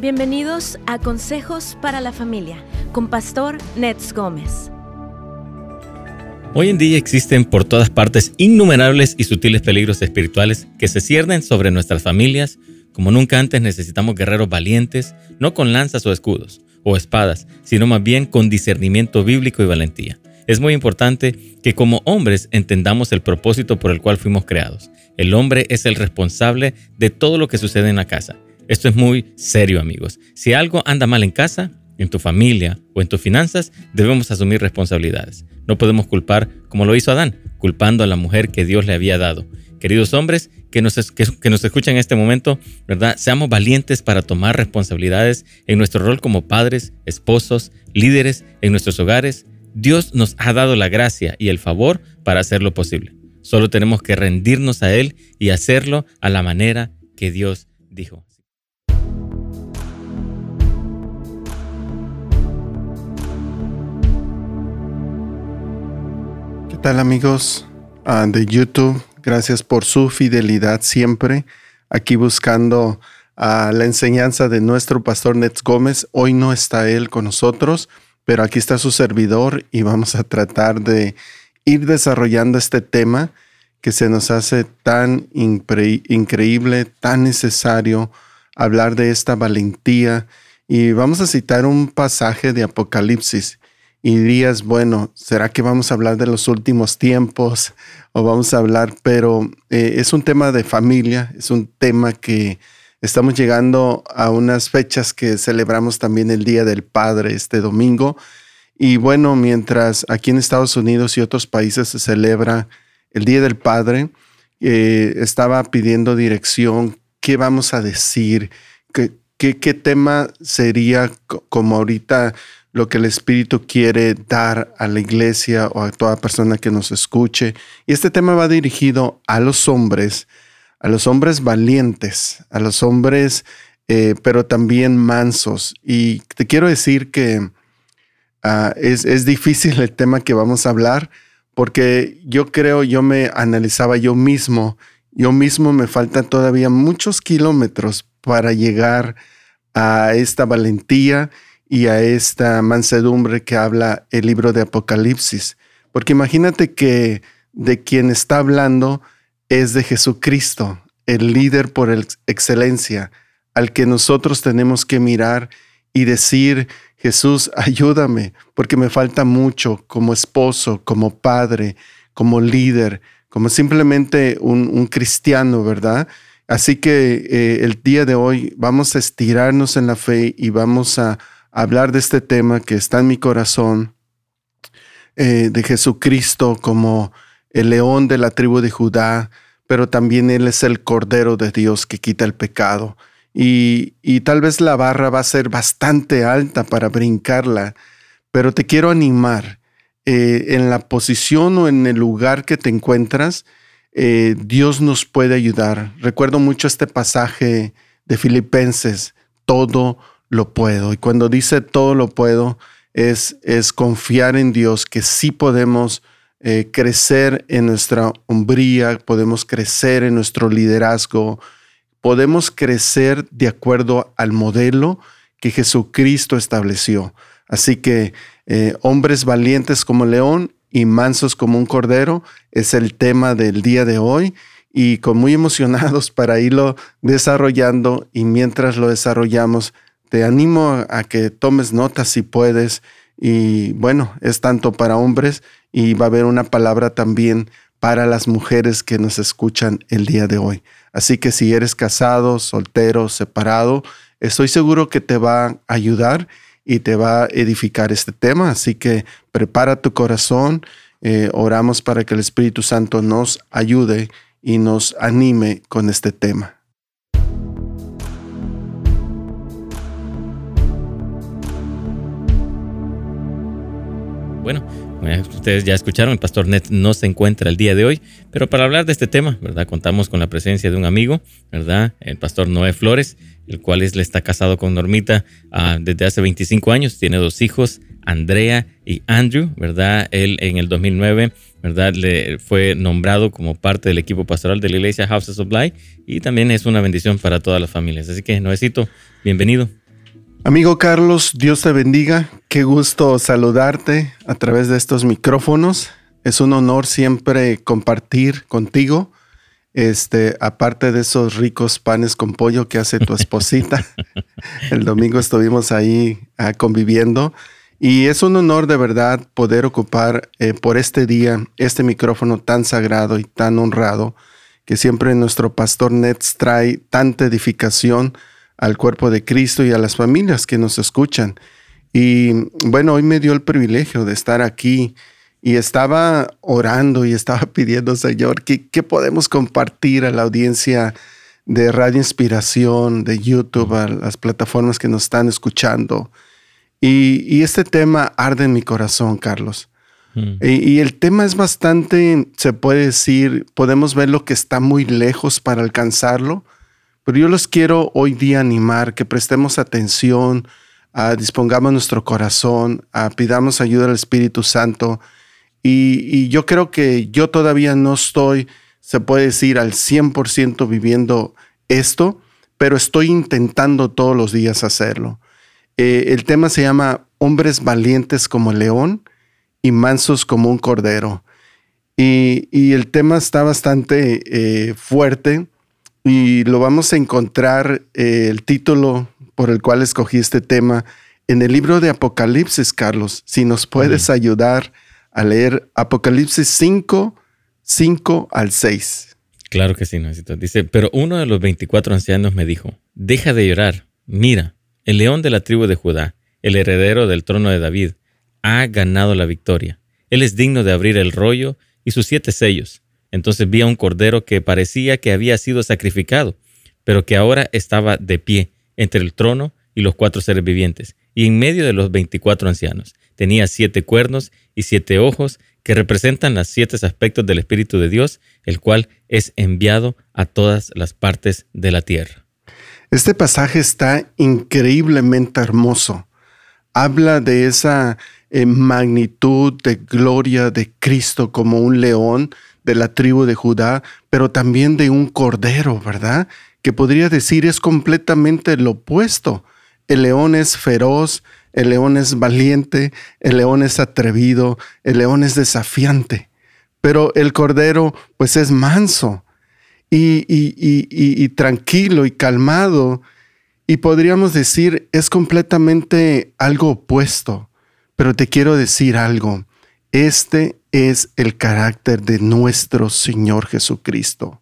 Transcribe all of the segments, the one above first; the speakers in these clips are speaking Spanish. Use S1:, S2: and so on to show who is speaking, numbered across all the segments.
S1: Bienvenidos a Consejos para la Familia con Pastor Nets Gómez.
S2: Hoy en día existen por todas partes innumerables y sutiles peligros espirituales que se ciernen sobre nuestras familias. Como nunca antes necesitamos guerreros valientes, no con lanzas o escudos o espadas, sino más bien con discernimiento bíblico y valentía. Es muy importante que como hombres entendamos el propósito por el cual fuimos creados. El hombre es el responsable de todo lo que sucede en la casa esto es muy serio, amigos. Si algo anda mal en casa, en tu familia o en tus finanzas, debemos asumir responsabilidades. No podemos culpar como lo hizo Adán, culpando a la mujer que Dios le había dado. Queridos hombres que nos, que, nos escuchan en este momento, ¿verdad? Seamos valientes para tomar responsabilidades en nuestro rol como padres, esposos, líderes en nuestros hogares. Dios nos ha dado la gracia y el favor para hacerlo posible. Solo tenemos que rendirnos a Él y hacerlo a la manera que Dios dijo.
S3: ¿Qué tal amigos ah, de YouTube? Gracias por su fidelidad siempre. Aquí buscando a la enseñanza de nuestro pastor Nets Gómez. Hoy no está él con nosotros, pero aquí está su servidor y vamos a tratar de ir desarrollando este tema que se nos hace tan increíble, tan necesario hablar de esta valentía. Y vamos a citar un pasaje de Apocalipsis y dirías, bueno, ¿será que vamos a hablar de los últimos tiempos o vamos a hablar? Pero eh, es un tema de familia, es un tema que estamos llegando a unas fechas que celebramos también el Día del Padre este domingo. Y bueno, mientras aquí en Estados Unidos y otros países se celebra el Día del Padre, eh, estaba pidiendo dirección, ¿qué vamos a decir? ¿Qué, qué, qué tema sería como ahorita? Lo que el Espíritu quiere dar a la iglesia o a toda persona que nos escuche. Y este tema va dirigido a los hombres, a los hombres valientes, a los hombres, eh, pero también mansos. Y te quiero decir que ah, es, es difícil el tema que vamos a hablar, porque yo creo, yo me analizaba yo mismo, yo mismo me faltan todavía muchos kilómetros para llegar a esta valentía y a esta mansedumbre que habla el libro de Apocalipsis. Porque imagínate que de quien está hablando es de Jesucristo, el líder por excelencia, al que nosotros tenemos que mirar y decir, Jesús, ayúdame, porque me falta mucho como esposo, como padre, como líder, como simplemente un, cristiano, ¿verdad? Así que eh, el día de hoy vamos a estirarnos en la fe y vamos a hablar de este tema que está en mi corazón, eh, de Jesucristo como el león de la tribu de Judá, pero también Él es el Cordero de Dios que quita el pecado. Y, tal vez la barra va a ser bastante alta para brincarla, pero te quiero animar. Eh, en la posición o en el lugar que te encuentras, eh, Dios nos puede ayudar. Recuerdo mucho este pasaje de Filipenses, todo lo puedo. Y cuando dice todo lo puedo, es, es confiar en Dios que sí podemos eh, crecer en nuestra hombría, podemos crecer en nuestro liderazgo, podemos crecer de acuerdo al modelo que Jesucristo estableció. Así que eh, hombres valientes como león y mansos como un cordero es el tema del día de hoy y con muy emocionados para irlo desarrollando y mientras lo desarrollamos te animo a que tomes notas si puedes. Y bueno, es tanto para hombres y va a haber una palabra también para las mujeres que nos escuchan el día de hoy. Así que si eres casado, soltero, separado, estoy seguro que te va a ayudar y te va a edificar este tema. Así que prepara tu corazón. Eh, oramos para que el Espíritu Santo nos ayude y nos anime con este tema.
S2: Bueno, ustedes ya escucharon, el pastor Net no se encuentra el día de hoy, pero para hablar de este tema, ¿verdad? Contamos con la presencia de un amigo, ¿verdad? El pastor Noé Flores, el cual es, le está casado con Normita ah, desde hace 25 años, tiene dos hijos, Andrea y Andrew, ¿verdad? Él en el 2009, ¿verdad? Le fue nombrado como parte del equipo pastoral de la iglesia House of Supply y también es una bendición para todas las familias. Así que, Noécito, bienvenido.
S3: Amigo Carlos, Dios te bendiga. Qué gusto saludarte a través de estos micrófonos. Es un honor siempre compartir contigo. Este, aparte de esos ricos panes con pollo que hace tu esposita. El domingo estuvimos ahí ah, conviviendo. Y es un honor de verdad poder ocupar eh, por este día este micrófono tan sagrado y tan honrado que siempre nuestro pastor Nets trae tanta edificación al cuerpo de Cristo y a las familias que nos escuchan. Y bueno, hoy me dio el privilegio de estar aquí y estaba orando y estaba pidiendo, Señor, ¿qué, qué podemos compartir a la audiencia de Radio Inspiración, de YouTube, a las plataformas que nos están escuchando? Y, este tema arde en mi corazón, Carlos. Mm. Y, y, el tema es bastante, se puede decir, podemos ver lo que está muy lejos para alcanzarlo, pero yo los quiero hoy día animar, que prestemos atención, a dispongamos nuestro corazón, a pidamos ayuda al Espíritu Santo. Y, yo creo que yo todavía no estoy, se puede decir, al 100% viviendo esto, pero estoy intentando todos los días hacerlo. Eh, el tema se llama Hombres valientes como león y mansos como un cordero. Y, el tema está bastante eh, fuerte y lo vamos a encontrar, eh, el título por el cual escogí este tema, en el libro de Apocalipsis, Carlos. Si nos puedes ayudar a leer Apocalipsis 5, 5 al 6.
S2: Claro que sí, necesito. Dice, pero uno de los 24 ancianos me dijo, deja de llorar, mira, el león de la tribu de Judá, el heredero del trono de David, ha ganado la victoria. Él es digno de abrir el rollo y sus siete sellos. Entonces vi a un cordero que parecía que había sido sacrificado, pero que ahora estaba de pie entre el trono y los cuatro seres vivientes, y en medio de los veinticuatro ancianos. Tenía siete cuernos y siete ojos que representan los siete aspectos del Espíritu de Dios, el cual es enviado a todas las partes de la tierra.
S3: Este pasaje está increíblemente hermoso. Habla de esa eh, magnitud de gloria de Cristo como un león de la tribu de Judá, pero también de un cordero, ¿verdad? Que podría decir es completamente lo opuesto. El león es feroz, el león es valiente, el león es atrevido, el león es desafiante, pero el cordero pues es manso y, y tranquilo y calmado y podríamos decir es completamente algo opuesto. Pero te quiero decir algo, este es el carácter de nuestro Señor Jesucristo.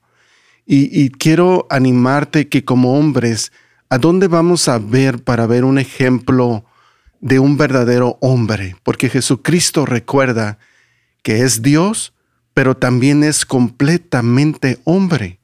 S3: Y, quiero animarte que como hombres, ¿a dónde vamos a ver para ver un ejemplo de un verdadero hombre? Porque Jesucristo recuerda que es Dios, pero también es completamente hombre.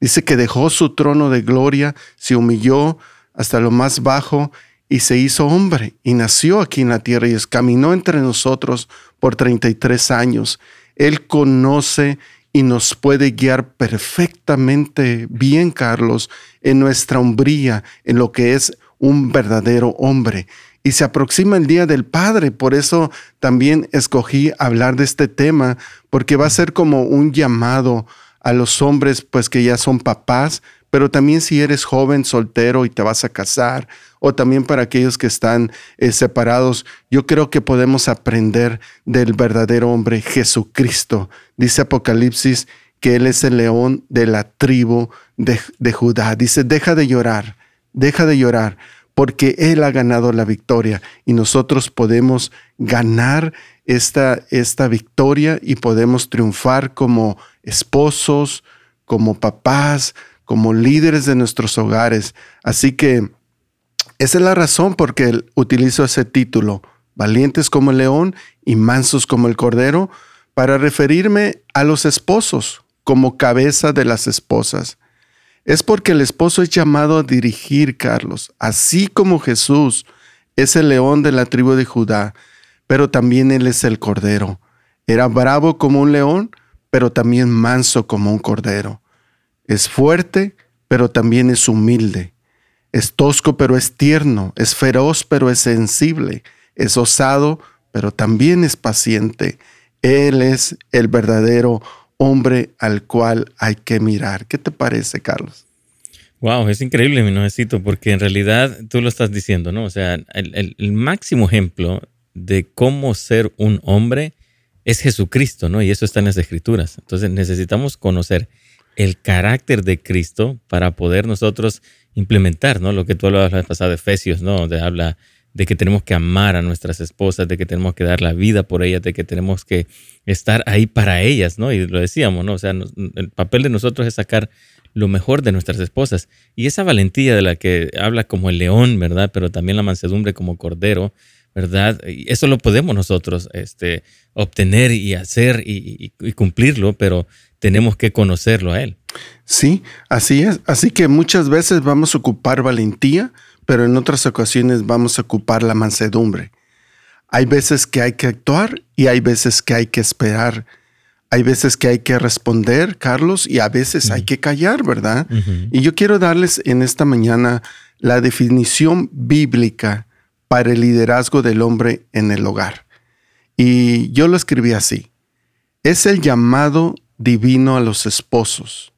S3: Dice que dejó su trono de gloria, se humilló hasta lo más bajo y se hizo hombre y nació aquí en la tierra y caminó entre nosotros por 33 años. Él conoce y nos puede guiar perfectamente bien, Carlos, en nuestra hombría, en lo que es un verdadero hombre. Y se aproxima el Día del Padre, por eso también escogí hablar de este tema, porque va a ser como un llamado a los hombres, pues que ya son papás, pero también si eres joven, soltero y te vas a casar, o también para aquellos que están eh, separados, yo creo que podemos aprender del verdadero hombre Jesucristo. Dice Apocalipsis que Él es el león de la tribu de, de Judá. Dice, deja de llorar, deja de llorar, porque Él ha ganado la victoria y nosotros podemos ganar esta, esta victoria y podemos triunfar como esposos, como papás, como líderes de nuestros hogares. Así que esa es la razón por que utilizo ese título, valientes como el león y mansos como el cordero, para referirme a los esposos como cabeza de las esposas. Es porque el esposo es llamado a dirigir, Carlos, así como Jesús es el león de la tribu de Judá, pero también él es el cordero. Era bravo como un león, pero también manso como un cordero. Es fuerte, pero también es humilde. Es tosco, pero es tierno. Es feroz, pero es sensible. Es osado, pero también es paciente. Él es el verdadero hombre al cual hay que mirar. ¿Qué te parece, Carlos?
S2: Wow, es increíble, mi necesito, porque en realidad tú lo estás diciendo, ¿no? O sea, el, el, máximo ejemplo de cómo ser un hombre es Jesucristo, ¿no? Y eso está en las Escrituras. Entonces necesitamos conocer el carácter de Cristo para poder nosotros implementar, ¿no? Lo que tú hablabas la vez pasada de Efesios, ¿no? Donde habla de que tenemos que amar a nuestras esposas, de que tenemos que dar la vida por ellas, de que tenemos que estar ahí para ellas, ¿no? Y lo decíamos, ¿no? O sea, el papel de nosotros es sacar lo mejor de nuestras esposas. Y esa valentía de la que habla como el león, ¿verdad? Pero también la mansedumbre como cordero, ¿verdad? Y eso lo podemos nosotros este, obtener y hacer y, y cumplirlo, pero tenemos que conocerlo a Él.
S3: Sí, así es. Así que muchas veces vamos a ocupar valentía, pero en otras ocasiones vamos a ocupar la mansedumbre. Hay veces que hay que actuar y hay veces que hay que esperar. Hay veces que hay que responder, Carlos, y a veces hay que callar, ¿verdad? Y yo quiero darles en esta mañana la definición bíblica para el liderazgo del hombre en el hogar. Y yo lo escribí así. Es el llamado divino a los esposos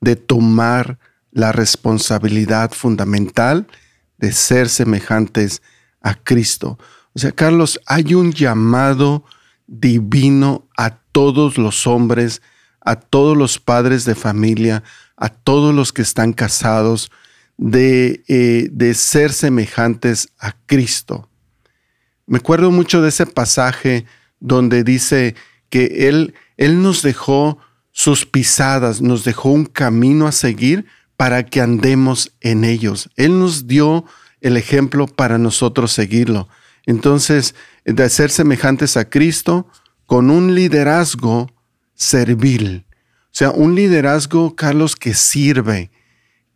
S3: de tomar la responsabilidad fundamental de ser semejantes a Cristo. O sea, Carlos, hay un llamado divino a todos los hombres, a todos los padres de familia, a todos los que están casados, de, eh, de ser semejantes a Cristo. Me acuerdo mucho de ese pasaje donde dice que Él, él nos dejó sus pisadas, nos dejó un camino a seguir para que andemos en ellos. Él nos dio el ejemplo para nosotros seguirlo. Entonces, de ser semejantes a Cristo con un liderazgo servil. O sea, un liderazgo, Carlos, que sirve,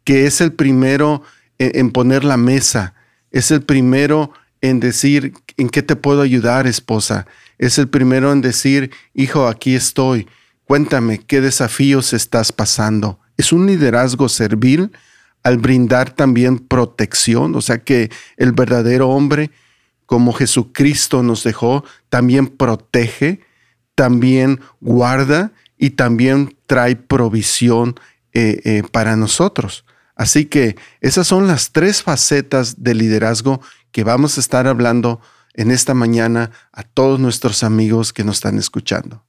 S3: que es el primero en, poner la mesa, es el primero en decir, ¿en qué te puedo ayudar, esposa? Es el primero en decir, hijo, aquí estoy. Cuéntame qué desafíos estás pasando. Es un liderazgo servil al brindar también protección, o sea que el verdadero hombre, como Jesucristo nos dejó, también protege, también guarda y también trae provisión eh, eh, para nosotros. Así que esas son las tres facetas de liderazgo que vamos a estar hablando en esta mañana a todos nuestros amigos que nos están escuchando.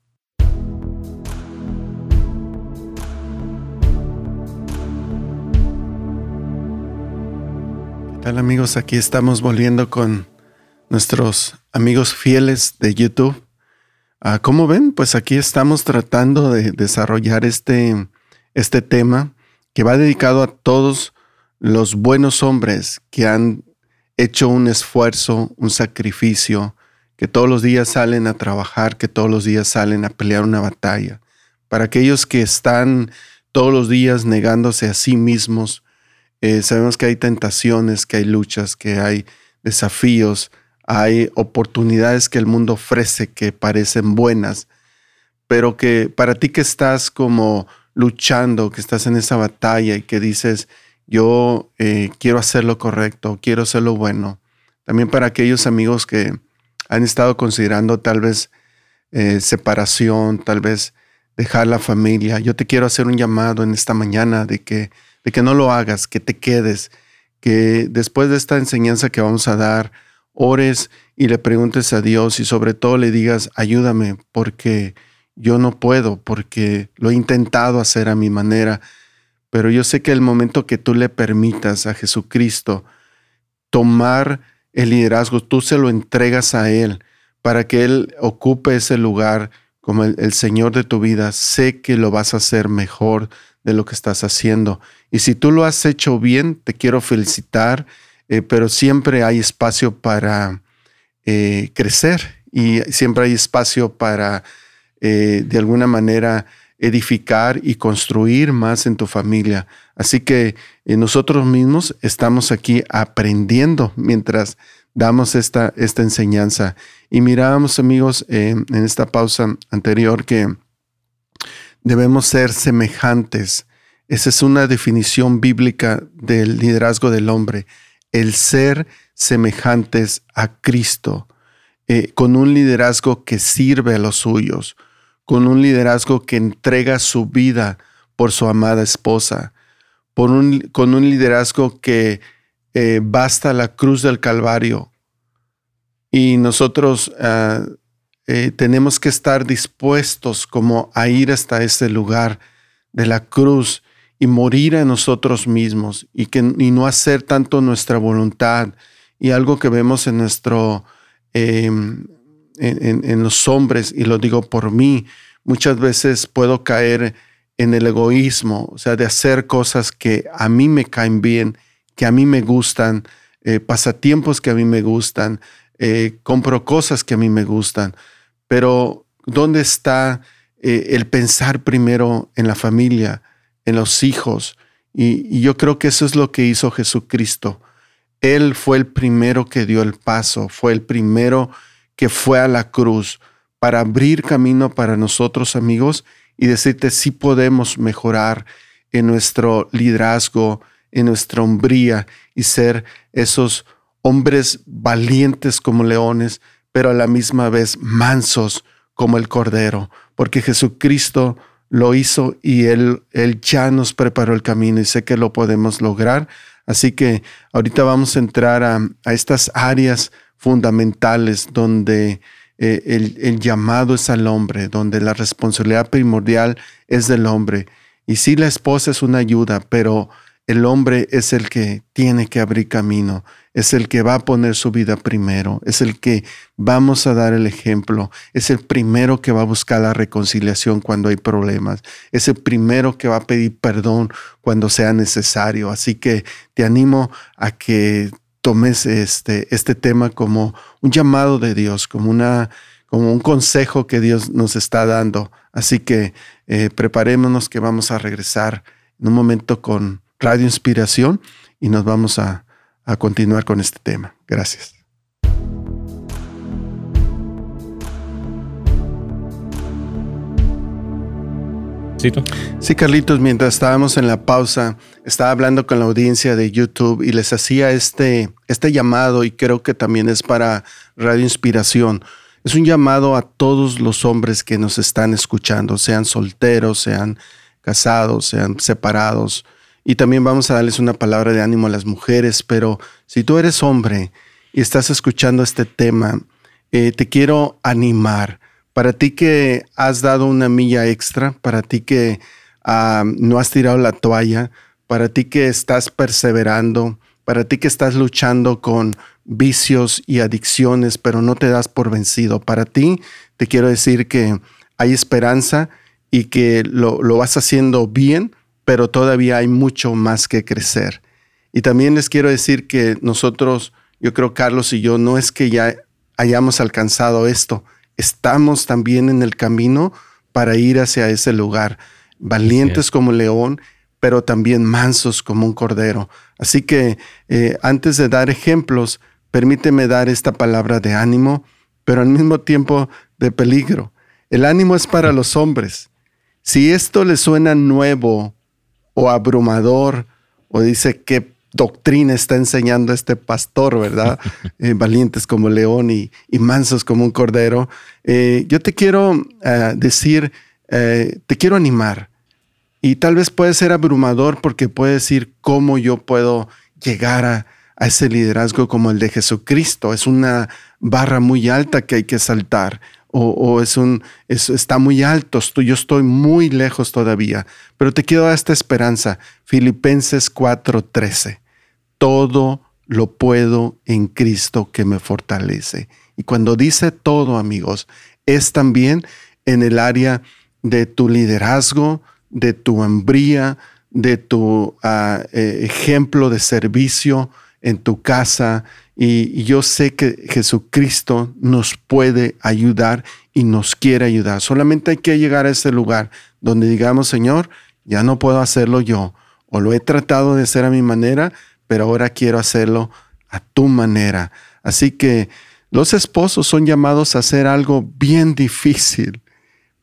S3: Hola amigos? Aquí estamos volviendo con nuestros amigos fieles de YouTube. Ah, como ven, pues aquí estamos tratando de desarrollar este, este tema que va dedicado a todos los buenos hombres que han hecho un esfuerzo, un sacrificio, que todos los días salen a trabajar, que todos los días salen a pelear una batalla. Para aquellos que están todos los días negándose a sí mismos, eh, sabemos que hay tentaciones, que hay luchas, que hay desafíos, hay oportunidades que el mundo ofrece que parecen buenas, pero que para ti que estás como luchando, que estás en esa batalla y que dices, yo eh, quiero hacer lo correcto, quiero hacer lo bueno. También para aquellos amigos que han estado considerando tal vez eh, separación, tal vez dejar la familia. Yo te quiero hacer un llamado en esta mañana de que de que no lo hagas, que te quedes, que después de esta enseñanza que vamos a dar, ores y le preguntes a Dios y sobre todo le digas, ayúdame porque yo no puedo, porque lo he intentado hacer a mi manera, pero yo sé que el momento que tú le permitas a Jesucristo tomar el liderazgo, tú se lo entregas a Él para que Él ocupe ese lugar como el, Señor de tu vida, sé que lo vas a hacer mejor de lo que estás haciendo. Y si tú lo has hecho bien, te quiero felicitar, eh, pero siempre hay espacio para eh, crecer y siempre hay espacio para, eh, de alguna manera, edificar y construir más en tu familia. Así que nosotros mismos estamos aquí aprendiendo mientras damos esta, esta enseñanza. Y mirábamos, amigos, en esta pausa anterior que debemos ser semejantes. Esa es una definición bíblica del liderazgo del hombre, el ser semejantes a Cristo, eh, con un liderazgo que sirve a los suyos, con un liderazgo que entrega su vida por su amada esposa, por un, con un liderazgo que eh, basta la cruz del Calvario. Y nosotros ah, eh, tenemos que estar dispuestos como a ir hasta ese lugar de la cruz y morir a nosotros mismos y, que, y no hacer tanto nuestra voluntad. Y algo que vemos en nuestro, em, en, los hombres, y lo digo por mí, muchas veces puedo caer en el egoísmo, o sea, de hacer cosas que a mí me caen bien, que a mí me gustan, eh, pasatiempos que a mí me gustan, eh, compro cosas que a mí me gustan, pero ¿dónde está eh, el pensar primero en la familia, en los hijos? y yo creo que eso es lo que hizo Jesucristo. Él fue el primero que dio el paso, fue el primero fue a la cruz para abrir camino para nosotros amigos y decirte si podemos mejorar en nuestro liderazgo, en nuestra hombría y ser esos hombres valientes como leones, pero a la misma vez mansos como el cordero, porque Jesucristo lo hizo y él, él ya nos preparó el camino y sé que lo podemos lograr. Así que ahorita vamos a entrar a, a estas áreas fundamentales donde eh, el, llamado es al hombre, donde la responsabilidad primordial es del hombre. Y sí, la esposa es una ayuda, pero el hombre es el que tiene que abrir camino, es el que va a poner su vida primero, es el que vamos a dar el ejemplo, es el primero que va a buscar la reconciliación cuando hay problemas, es el primero que va a pedir perdón cuando sea necesario. Así que te animo a que tomes este, este tema como un llamado de Dios, como, una, como un consejo que Dios nos está dando. Así que eh, preparémonos que vamos a regresar en un momento con Radio Inspiración y nos vamos a, a continuar con este tema. Gracias. Sí, Carlitos, mientras estábamos en la pausa, estaba hablando con la audiencia de YouTube y les hacía este, este llamado y creo que también es para Radio Inspiración. Es un llamado a todos los hombres que nos están escuchando, sean solteros, sean casados, sean separados. Y también vamos a darles una palabra de ánimo a las mujeres, pero si tú eres hombre y estás escuchando este tema, eh, te quiero animar para ti que has dado una milla extra, para ti que ah, no has tirado la toalla, para ti que estás perseverando, para ti que estás luchando con vicios y adicciones, pero no te das por vencido. Para ti te quiero decir que hay esperanza y que lo, lo vas haciendo bien, pero todavía hay mucho más que crecer. Y también les quiero decir que nosotros, yo creo Carlos y yo, no es que ya hayamos alcanzado esto, estamos también en el camino para ir hacia ese lugar, valientes como león, pero también mansos como un cordero. Así que eh, antes de dar ejemplos, permíteme dar esta palabra de ánimo, pero al mismo tiempo de peligro. El ánimo es para los hombres. Si esto le suena nuevo o abrumador, o dice que doctrina está enseñando este pastor, ¿verdad? Eh, valientes como león y, mansos como un cordero. Eh, yo te quiero decir, te quiero animar. Y tal vez puede ser abrumador porque puede decir cómo yo puedo llegar a, ese liderazgo como el de Jesucristo. Es una barra muy alta que hay que saltar. O, es un, está muy alto, yo estoy muy lejos todavía, pero te quiero dar esta esperanza. Filipenses 4:13 todo lo puedo en Cristo que me fortalece. Y cuando dice todo, amigos, es también en el área de tu liderazgo, de tu hambría, de tu ah, eh, ejemplo de servicio en tu casa. Y, y yo sé que Jesucristo nos puede ayudar y nos quiere ayudar. Solamente hay que llegar a ese lugar donde digamos, Señor, ya no puedo hacerlo yo, o lo he tratado de hacer a mi manera, pero ahora quiero hacerlo a tu manera. Así que los esposos son llamados a hacer algo bien difícil.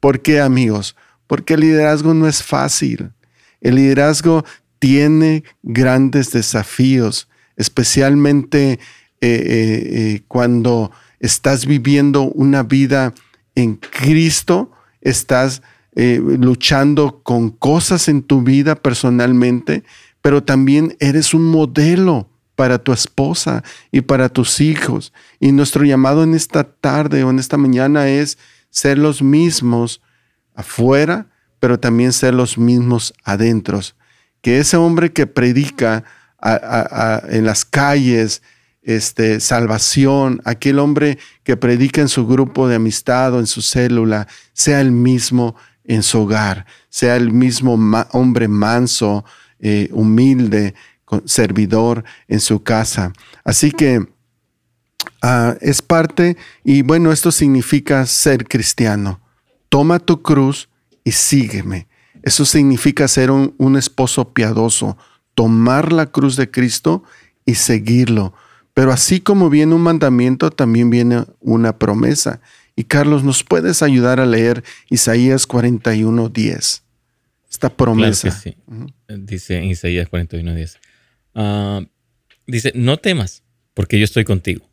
S3: ¿Por qué, amigos? Porque el liderazgo no es fácil. El liderazgo tiene grandes desafíos, especialmente eh, eh, eh, cuando estás viviendo una vida en Cristo, estás luchando con cosas en tu vida personalmente, pero también eres un modelo para tu esposa y para tus hijos. Y nuestro llamado en esta tarde o en esta mañana es ser los mismos afuera, pero también ser los mismos adentro. Que ese hombre que predica en las calles, este, salvación, aquel hombre que predica en su grupo de amistad o en su célula, sea el mismo en su hogar, sea el mismo hombre manso, eh, humilde, servidor en su casa. Así que ah, es parte, y bueno, esto significa ser cristiano. Toma tu cruz y sígueme. Eso significa ser un, un esposo piadoso, tomar la cruz de Cristo y seguirlo. Pero así como viene un mandamiento, también viene una promesa. Y Carlos, ¿nos puedes ayudar a leer Isaías 41, 10? Esta promesa.
S2: sí. Dice Isaías 41, 10. Ah, dice, no temas, porque yo estoy contigo.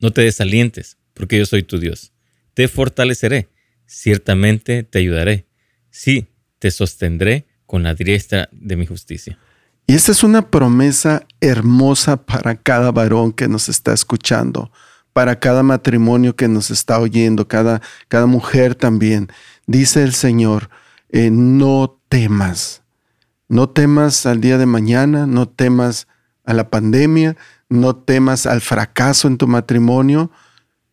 S2: No te desalientes, porque yo soy tu Dios. Te fortaleceré, ciertamente te ayudaré. Sí, te sostendré con la diestra de mi justicia.
S3: Y esta es una promesa hermosa para cada varón que nos está escuchando, para cada matrimonio que nos está oyendo, cada, cada mujer también. Dice el Señor, eh, no temas, no temas al día de mañana, no temas a la pandemia, no temas al fracaso en tu matrimonio,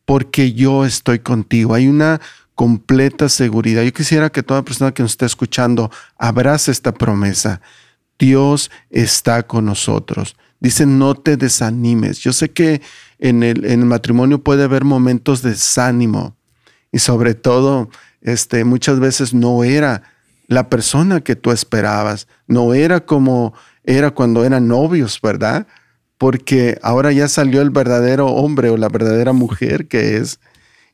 S3: porque yo estoy contigo. Hay una completa seguridad. Yo quisiera que toda persona que nos esté escuchando abrace esta promesa. Dios está con nosotros. Dice, no te desanimes. Yo sé que en el, en el matrimonio puede haber momentos de desánimo y sobre todo, este, muchas veces no era la persona que tú esperabas. No era como era cuando eran novios, ¿verdad? Porque ahora ya salió el verdadero hombre o la verdadera mujer que es,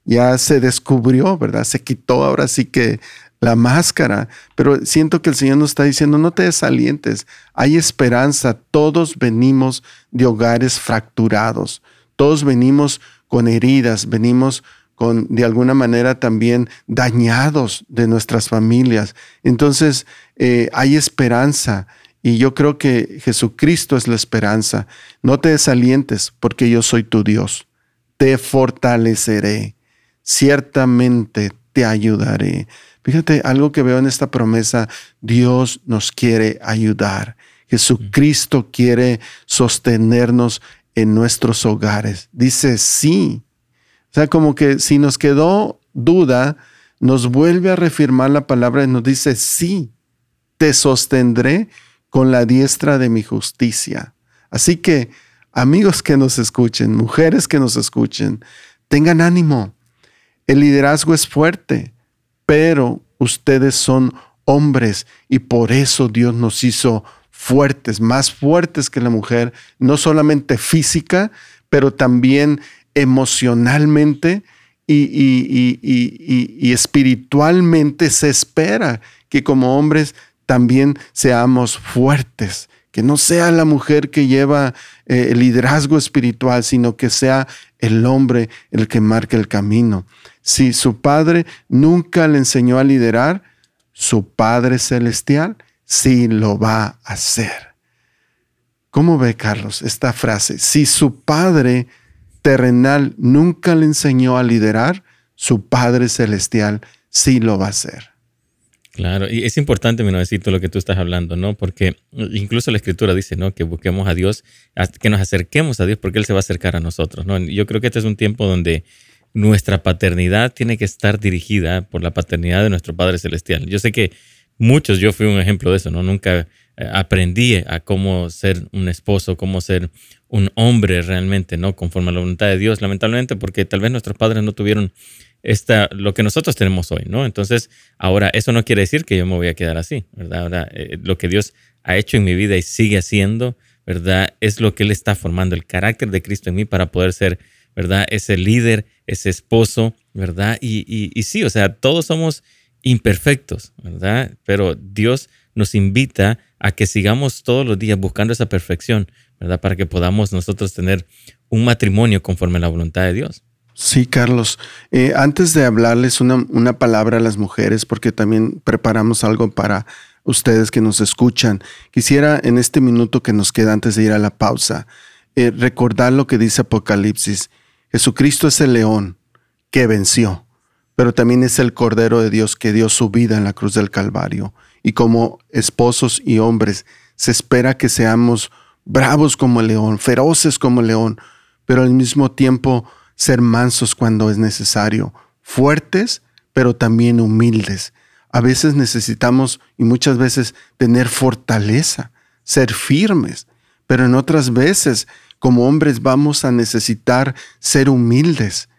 S3: ya se descubrió, ¿verdad? Se quitó ahora sí que la máscara, pero siento que el Señor nos está diciendo, no te desalientes, hay esperanza, todos venimos de hogares fracturados, todos venimos con heridas, venimos con de alguna manera también dañados de nuestras familias. Entonces eh, hay esperanza y yo creo que Jesucristo es la esperanza. No te desalientes porque yo soy tu Dios. Te fortaleceré. Ciertamente te ayudaré. Fíjate algo que veo en esta promesa. Dios nos quiere ayudar. Jesucristo quiere sostenernos en nuestros hogares. Dice sí. O sea, como que si nos quedó duda, nos vuelve a reafirmar la palabra y nos dice, sí, te sostendré con la diestra de mi justicia. Así que, amigos que nos escuchen, mujeres que nos escuchen, tengan ánimo. El liderazgo es fuerte, pero ustedes son hombres y por eso Dios nos hizo fuertes, más fuertes que la mujer, no solamente física, pero también emocionalmente y, espiritualmente se espera que como hombres también seamos fuertes, que no sea la mujer que lleva eh, el liderazgo espiritual, sino que sea el hombre el que marque el camino. Si su padre nunca le enseñó a liderar, su Padre Celestial sí lo va a hacer. ¿Cómo ve Carlos esta frase? Si su Padre terrenal nunca le enseñó a liderar, su Padre Celestial sí lo va a hacer.
S2: Claro, y es importante, mi novecito, lo que tú estás hablando, ¿no? Porque incluso la Escritura dice, ¿no? Que busquemos a Dios, que nos acerquemos a Dios porque Él se va a acercar a nosotros, ¿no? Yo creo que este es un tiempo donde nuestra paternidad tiene que estar dirigida por la paternidad de nuestro Padre Celestial. Yo sé que muchos, yo fui un ejemplo de eso, ¿no? Nunca eh, aprendí a cómo ser un esposo, cómo ser un hombre realmente, ¿no? Conforme a la voluntad de Dios, lamentablemente, porque tal vez nuestros padres no tuvieron esta, lo que nosotros tenemos hoy, ¿no? Entonces, ahora, eso no quiere decir que yo me voy a quedar así, ¿verdad? Ahora, eh, lo que Dios ha hecho en mi vida y sigue haciendo, ¿verdad? Es lo que Él está formando, el carácter de Cristo en mí para poder ser, ¿verdad? Ese líder, ese esposo, ¿verdad? Y, y, y sí, o sea, todos somos imperfectos, ¿verdad? Pero Dios nos invita a que sigamos todos los días buscando esa perfección, ¿verdad? Para que podamos nosotros tener un matrimonio conforme a la voluntad de Dios.
S3: Sí, Carlos. Eh, antes de hablarles una, una, palabra a las mujeres, porque también preparamos algo para ustedes que nos escuchan. Quisiera en este minuto que nos queda antes de ir a la pausa, eh, recordar lo que dice Apocalipsis. Jesucristo es el león que venció, pero también es el Cordero de Dios que dio su vida en la cruz del Calvario. Y como esposos y hombres, se espera que seamos bravos como el león, feroces como el león, pero al mismo tiempo ser mansos cuando es necesario, fuertes, pero también humildes. A veces necesitamos y muchas veces tener fortaleza, ser firmes, pero en otras veces como hombres vamos a necesitar ser humildes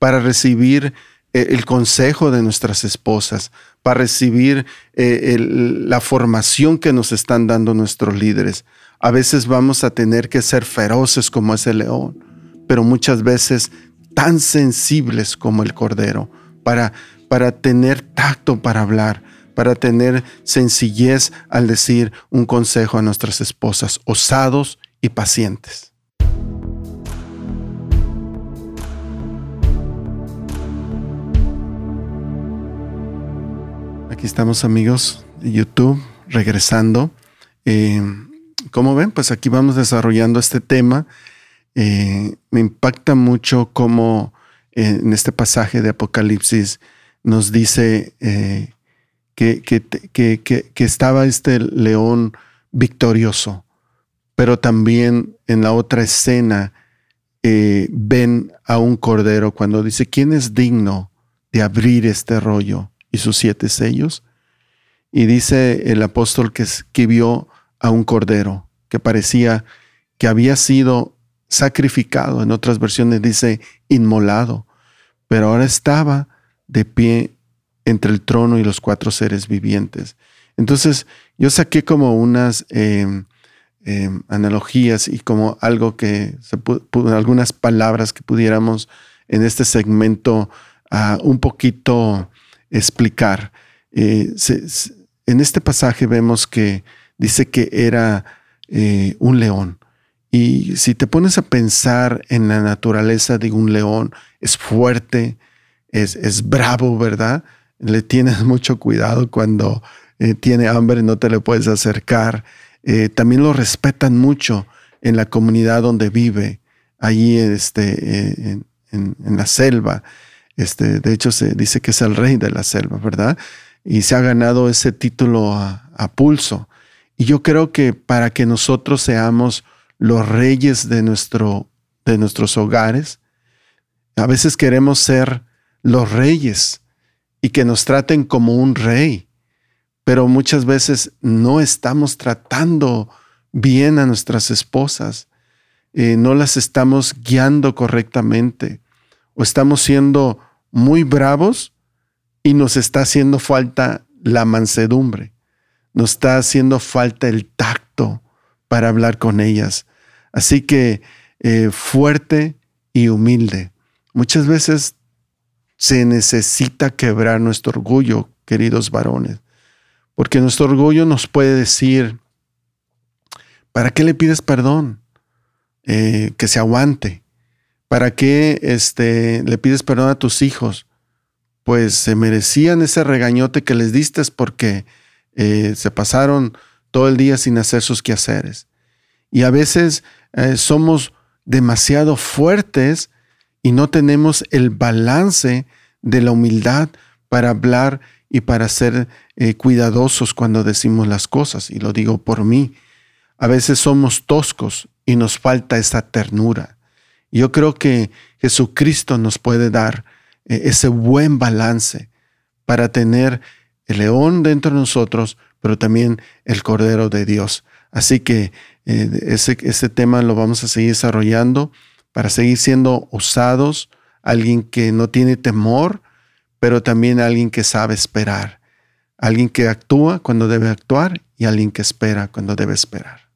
S3: para recibir eh, el consejo de nuestras esposas, para recibir eh, la formación que nos están dando nuestros líderes. A veces vamos a tener que ser feroces como ese león, pero muchas veces tan sensibles como el cordero, para, para tener tacto para hablar, para tener sencillez al decir un consejo a nuestras esposas, osados y pacientes. Aquí estamos amigos de YouTube, regresando. Eh, como ven, pues aquí vamos desarrollando este tema. Eh, me impacta mucho cómo eh, en este pasaje de Apocalipsis nos dice que, que, estaba este león victorioso, pero también en la otra escena ven a un cordero cuando dice, ¿quién es digno de abrir este rollo? Y sus siete sellos. Y dice el apóstol que, vio a un cordero que parecía que había sido sacrificado, en otras versiones dice inmolado, pero ahora estaba de pie entre el trono y los cuatro seres vivientes. Entonces yo saqué como unas em, em, analogías y como algo que, algunas palabras que pudiéramos en este segmento uh, un poquito explicar. Eh, en este pasaje vemos que dice que era eh, un león. Y si te pones a pensar en la naturaleza de un león, es fuerte, es, es bravo, ¿verdad? Le tienes mucho cuidado cuando eh, tiene hambre, no te le puedes acercar. también lo respetan mucho en la comunidad donde vive, allí este, en, en la selva. Este, de hecho, se dice que es el rey de la selva, ¿verdad? Y se ha ganado ese título a, pulso. Y yo creo que para que nosotros seamos los reyes de, nuestro, de nuestros hogares, a veces queremos ser los reyes y que nos traten como un rey, pero muchas veces no estamos tratando bien a nuestras esposas, eh, no las estamos guiando correctamente o estamos siendo muy bravos y nos está haciendo falta la mansedumbre, nos está haciendo falta el tacto para hablar con ellas. Así que eh, fuerte y humilde. Muchas veces se necesita quebrar nuestro orgullo, queridos varones, porque nuestro orgullo nos puede decir, ¿para qué le pides perdón? Eh, que se aguante. ¿Para qué este, le pides perdón a tus hijos? Pues se merecían ese regañote que les diste porque eh, se pasaron todo el día sin hacer sus quehaceres. Y a veces eh, somos demasiado fuertes y no tenemos el balance de la humildad para hablar y para ser eh, cuidadosos cuando decimos las cosas. Y lo digo por mí. A veces somos toscos y nos falta esa ternura. Yo creo que Jesucristo nos puede dar eh, ese buen balance para tener el león dentro de nosotros, pero también el Cordero de Dios. Así que eh, ese, ese tema lo vamos a seguir desarrollando para seguir siendo osados, alguien que no tiene temor, pero también alguien que sabe esperar, alguien que actúa cuando debe actuar y alguien que espera cuando debe esperar.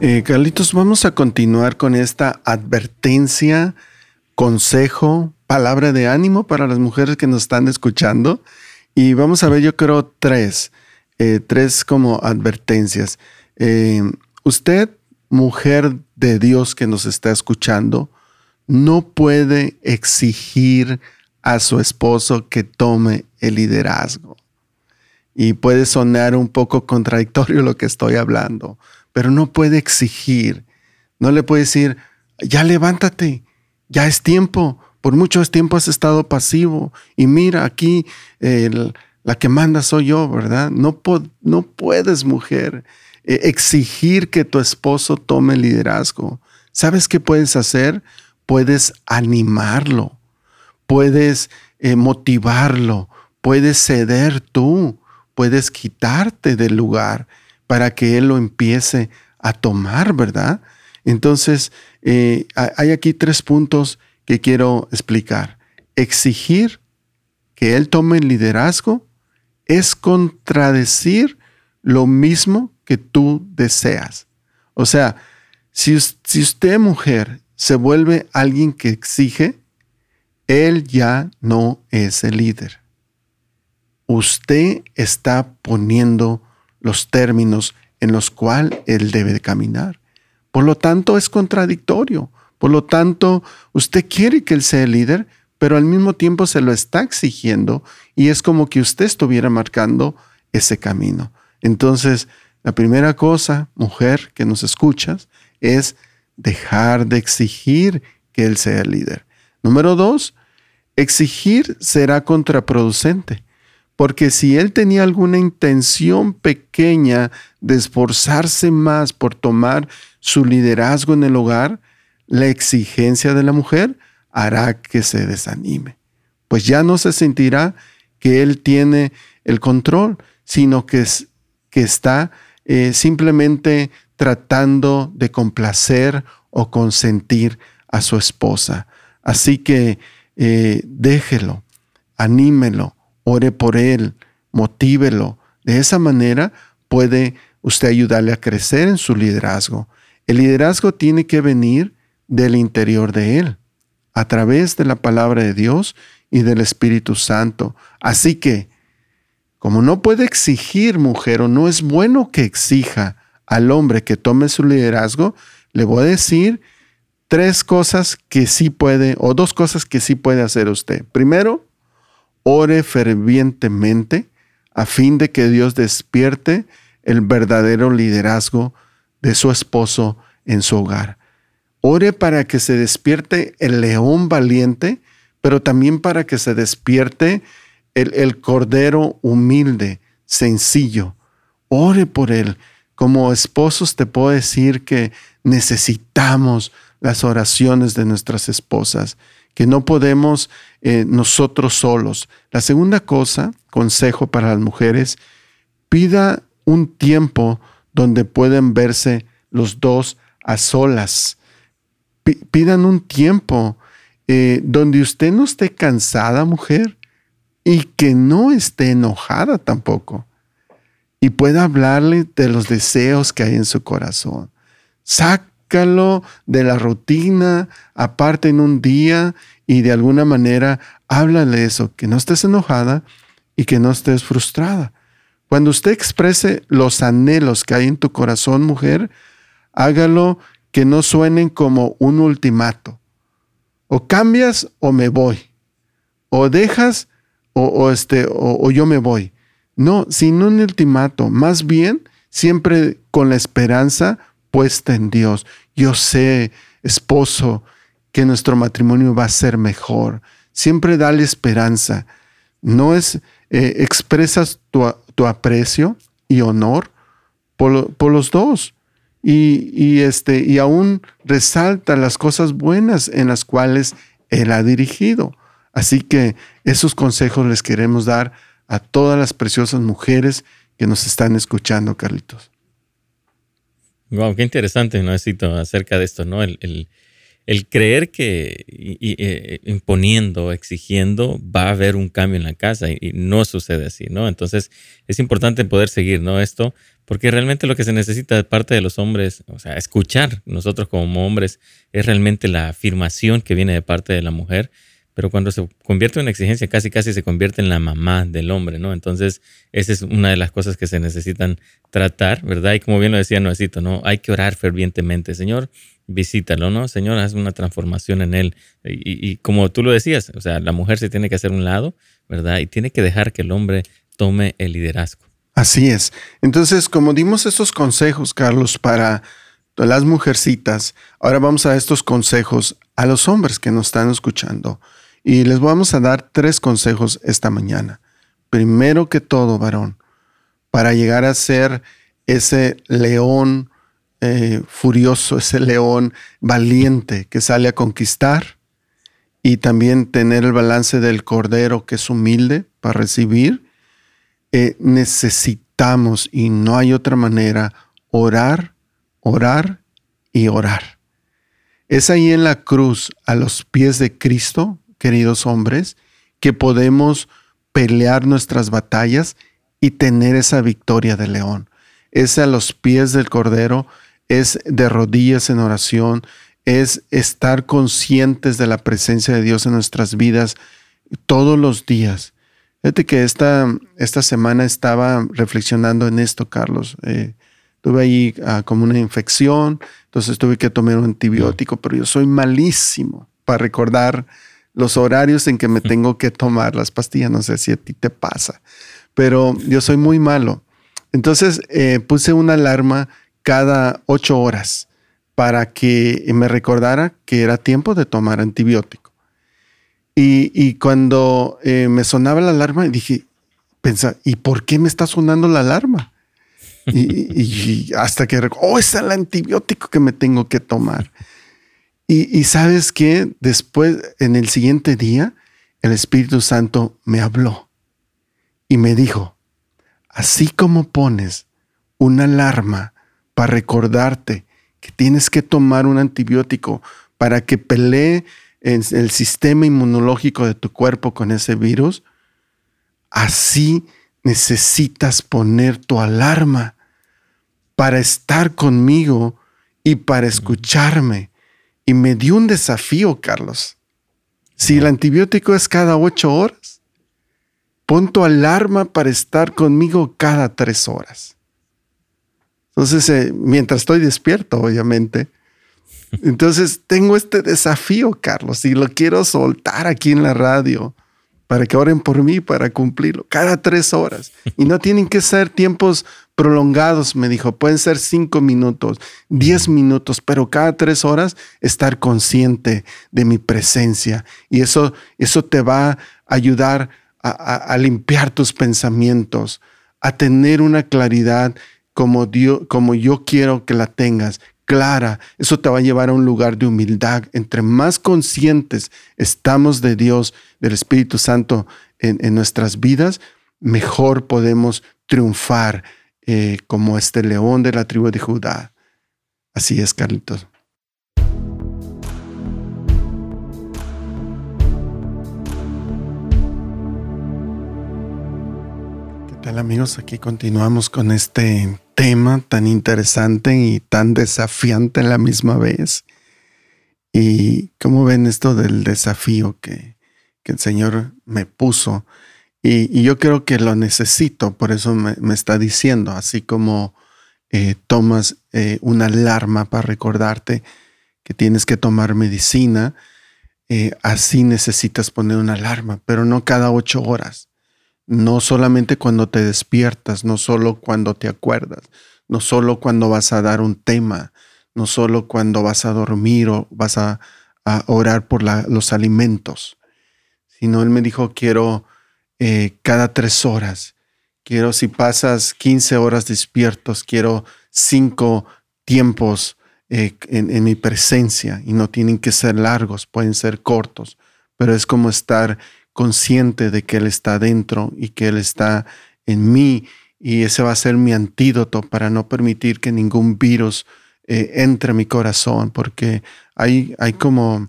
S3: Eh, Carlitos, vamos a continuar con esta advertencia, consejo, palabra de ánimo para las mujeres que nos están escuchando. Y vamos a ver, yo creo, tres. eh, tres como advertencias. Eh, usted, mujer de Dios que nos está escuchando, no puede exigir a su esposo que tome el liderazgo. Y puede sonar un poco contradictorio lo que estoy hablando, pero no puede exigir. No le puede decir, ya levántate, ya es tiempo. Por mucho tiempo has estado pasivo. Y mira, aquí la que manda soy yo, ¿verdad? No, no puedes, mujer, eh, exigir que tu esposo tome liderazgo. ¿Sabes qué puedes hacer? Puedes animarlo, puedes eh, motivarlo, puedes ceder tú, puedes quitarte del lugar para que él lo empiece a tomar, ¿verdad? Entonces, eh, hay aquí tres puntos que quiero explicar. Exigir que él tome el liderazgo es contradecir lo mismo que tú deseas. O sea, si, si usted, mujer, se vuelve alguien que exige, él ya no es el líder. Usted está poniendo los términos en los cuales él debe caminar. Por lo tanto, es contradictorio. Por lo tanto, usted quiere que él sea el líder, pero al mismo tiempo se lo está exigiendo y es como que usted estuviera marcando ese camino. Entonces, la primera cosa, mujer que nos escuchas, es dejar de exigir que él sea el líder. Número dos, exigir será contraproducente, porque si él tenía alguna intención pequeña de esforzarse más por tomar su liderazgo en el hogar, la exigencia de la mujer hará que se desanime, pues ya no se sentirá que él tiene el control, sino que, que está eh, simplemente tratando de complacer o consentir a su esposa. Así que eh, déjelo, anímelo, ore por él, motívelo. De esa manera puede usted ayudarle a crecer en su liderazgo. El liderazgo tiene que venir del interior de él, a través de la palabra de Dios y del Espíritu Santo. Así que como no puede exigir mujer o no es bueno que exija al hombre que tome su liderazgo, le voy a decir tres cosas que sí puede o dos cosas que sí puede hacer usted. Primero, ore fervientemente a fin de que Dios despierte el verdadero liderazgo de su esposo en su hogar. Ore para que se despierte el león valiente, pero también para que se despierte el, cordero humilde, sencillo. Ore por él. Como esposos te puedo decir que necesitamos las oraciones de nuestras esposas, que no podemos eh, nosotros solos. La segunda cosa, consejo para las mujeres, pida un tiempo donde pueden verse los dos a solas. pidan un tiempo eh, donde usted no esté cansada, mujer, y que no esté enojada tampoco y pueda hablarle de los deseos que hay en su corazón. Sácalo de la rutina, aparte en un día y de alguna manera háblale eso, que no estés enojada y que no estés frustrada. Cuando usted exprese los anhelos que hay en tu corazón, mujer, hágalo que no suenen como un ultimato. O cambias o me voy. O dejas o, este, o, yo me voy. No, sin un ultimato, más bien siempre con la esperanza puesta en Dios. Yo sé, esposo, que nuestro matrimonio va a ser mejor. Siempre dale esperanza. No es, eh, expresas tu, aprecio y honor por, por los dos. Y, y, este, y aún resalta las cosas buenas en las cuales Él ha dirigido. Así que esos consejos les queremos dar a todas las preciosas mujeres que nos están escuchando, Carlitos.
S2: Wow, qué interesante, ¿no? acerca de esto, ¿no? El, creer que eh, imponiendo, exigiendo, va a haber un cambio en la casa y, no sucede así, ¿no? Entonces es importante poder seguir, ¿no? Esto, porque realmente lo que se necesita de parte de los hombres, o sea, escuchar nosotros como hombres, es realmente la afirmación que viene de parte de la mujer pero cuando se convierte en una exigencia, casi casi se convierte en la mamá del hombre, ¿no? Entonces, esa es una de las cosas que se necesitan tratar, ¿verdad? Y como bien lo decía Noecito, ¿no? Hay que orar fervientemente. Señor, visítalo, ¿no? Señor, haz una transformación en él. Y, y, como tú lo decías, o sea, la mujer se tiene que hacer un lado, ¿verdad? Y tiene que dejar que el hombre tome el liderazgo.
S3: Así es. Entonces, como dimos estos consejos, Carlos, para las mujercitas, ahora vamos a estos consejos a los hombres que nos están escuchando. Y les vamos a dar tres consejos esta mañana. Primero que todo, varón, para llegar a ser ese león eh, furioso, ese león valiente que sale a conquistar y también tener el balance del cordero que es humilde para recibir, eh, necesitamos y no hay otra manera orar, orar y orar. Es ahí en la cruz, a los pies de Cristo, queridos hombres, que podemos pelear nuestras batallas y tener esa victoria de león. Es a los pies del Cordero, es de rodillas en oración, es estar conscientes de la presencia de Dios en nuestras vidas todos los días. Fíjate que esta, esta semana estaba reflexionando en esto, Carlos. Eh, tuve ahí ah, como una infección, entonces tuve que tomar un antibiótico, pero yo soy malísimo para recordar los horarios en que me tengo que tomar las pastillas. No sé si a ti te pasa, pero yo soy muy malo. Entonces eh, puse una alarma cada ocho horas para que me recordara que era tiempo de tomar antibiótico. Y, cuando eh, me sonaba la alarma, dije, pensa, ¿y por qué me está sonando la alarma? Y, hasta que, oh, es el antibiótico que me tengo que tomar. Y, sabes que después, en el siguiente día, el Espíritu Santo me habló y me dijo, así como pones una alarma para recordarte que tienes que tomar un antibiótico para que pelee en el sistema inmunológico de tu cuerpo con ese virus, así necesitas poner tu alarma para estar conmigo y para escucharme y me dio un desafío, Carlos. Si el antibiótico es cada ocho horas, pon tu alarma para estar conmigo cada tres horas. Entonces, eh, mientras estoy despierto, obviamente. Entonces, tengo este desafío, Carlos, y lo quiero soltar aquí en la radio para que oren por mí para cumplirlo cada tres horas. Y no tienen que ser tiempos prolongados, me dijo, pueden ser cinco minutos, diez minutos, pero cada tres horas estar consciente de mi presencia. Y eso, eso te va a ayudar a, limpiar tus pensamientos, a tener una claridad como, Dios, como yo quiero que la tengas, clara. Eso te va a llevar a un lugar de humildad. Entre más conscientes estamos de Dios, del Espíritu Santo en, en nuestras vidas, mejor podemos triunfar eh, como este león de la tribu de Judá. Así es, Carlitos. ¿Qué tal amigos? Aquí continuamos con este tema tan interesante y tan desafiante a la misma vez. ¿Y cómo ven esto del desafío que, que el Señor me puso? Y, yo creo que lo necesito, por eso me, está diciendo, así como eh, tomas eh, una alarma para recordarte que tienes que tomar medicina, eh, así necesitas poner una alarma, pero no cada ocho horas, no solamente cuando te despiertas, no solo cuando te acuerdas, no solo cuando vas a dar un tema, no solo cuando vas a dormir o vas a, orar por los alimentos, sino Él me dijo, quiero eh, cada tres horas. Quiero, si pasas 15 horas despiertos, quiero cinco tiempos eh, en, mi presencia y no tienen que ser largos, pueden ser cortos, pero es como estar consciente de que Él está dentro y que Él está en mí y ese va a ser mi antídoto para no permitir que ningún virus eh, entre en mi corazón, porque hay, hay como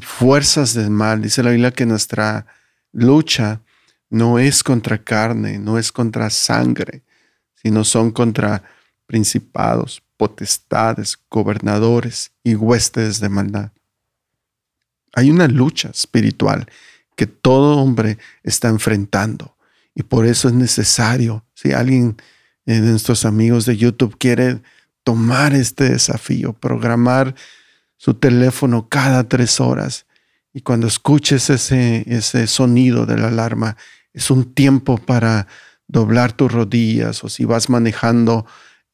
S3: fuerzas del mal. Dice la Biblia que nuestra lucha no es contra carne, no es contra sangre, sino son contra principados, potestades, gobernadores y huestes de maldad. hay una lucha espiritual que todo hombre está enfrentando. Y por eso es necesario, si alguien de nuestros amigos de YouTube quiere tomar este desafío, programar su teléfono cada tres horas y cuando escuches ese, ese sonido de la alarma, es un tiempo para doblar tus rodillas o si vas manejando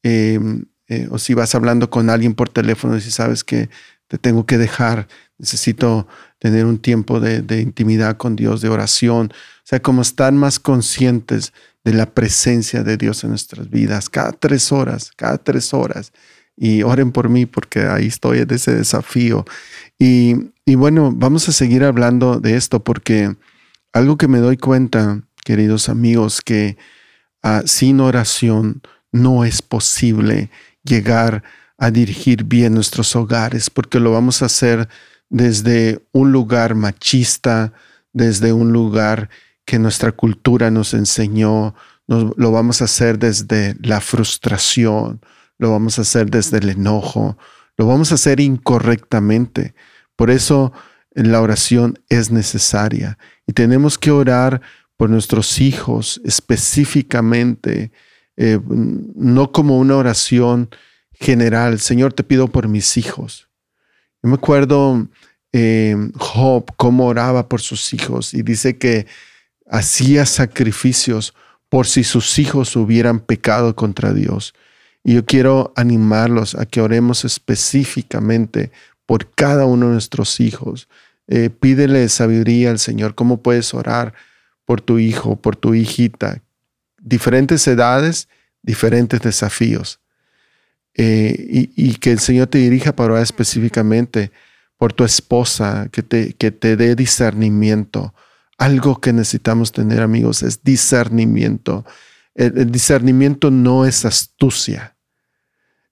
S3: em, eh, o si vas hablando con alguien por teléfono y si sabes que te tengo que dejar, necesito tener un tiempo de, intimidad con Dios, de oración, o sea, como estar más conscientes de la presencia de Dios en nuestras vidas, cada tres horas, cada tres horas. Y oren por mí porque ahí estoy en ese desafío. Y, bueno, vamos a seguir hablando de esto porque algo que me doy cuenta, queridos amigos, que ah, sin oración no es posible llegar a dirigir bien nuestros hogares porque lo vamos a hacer desde un lugar machista, desde un lugar que nuestra cultura nos enseñó, lo vamos a hacer desde la frustración, lo vamos a hacer desde el enojo, lo vamos a hacer incorrectamente. Por eso la oración es necesaria y tenemos que orar por nuestros hijos específicamente, eh, no como una oración general. Señor, te pido por mis hijos. Yo me acuerdo eh, Job cómo oraba por sus hijos y dice que hacía sacrificios por si sus hijos hubieran pecado contra Dios. Y yo quiero animarlos a que oremos específicamente por cada uno de nuestros hijos. Eh, pídele sabiduría al Señor. ¿Cómo puedes orar por tu hijo, por tu hijita? Diferentes edades, diferentes desafíos. Eh, y, que el Señor te dirija para orar específicamente por tu esposa, que te, que te dé discernimiento algo que necesitamos tener, amigos, es discernimiento. El, discernimiento no es astucia.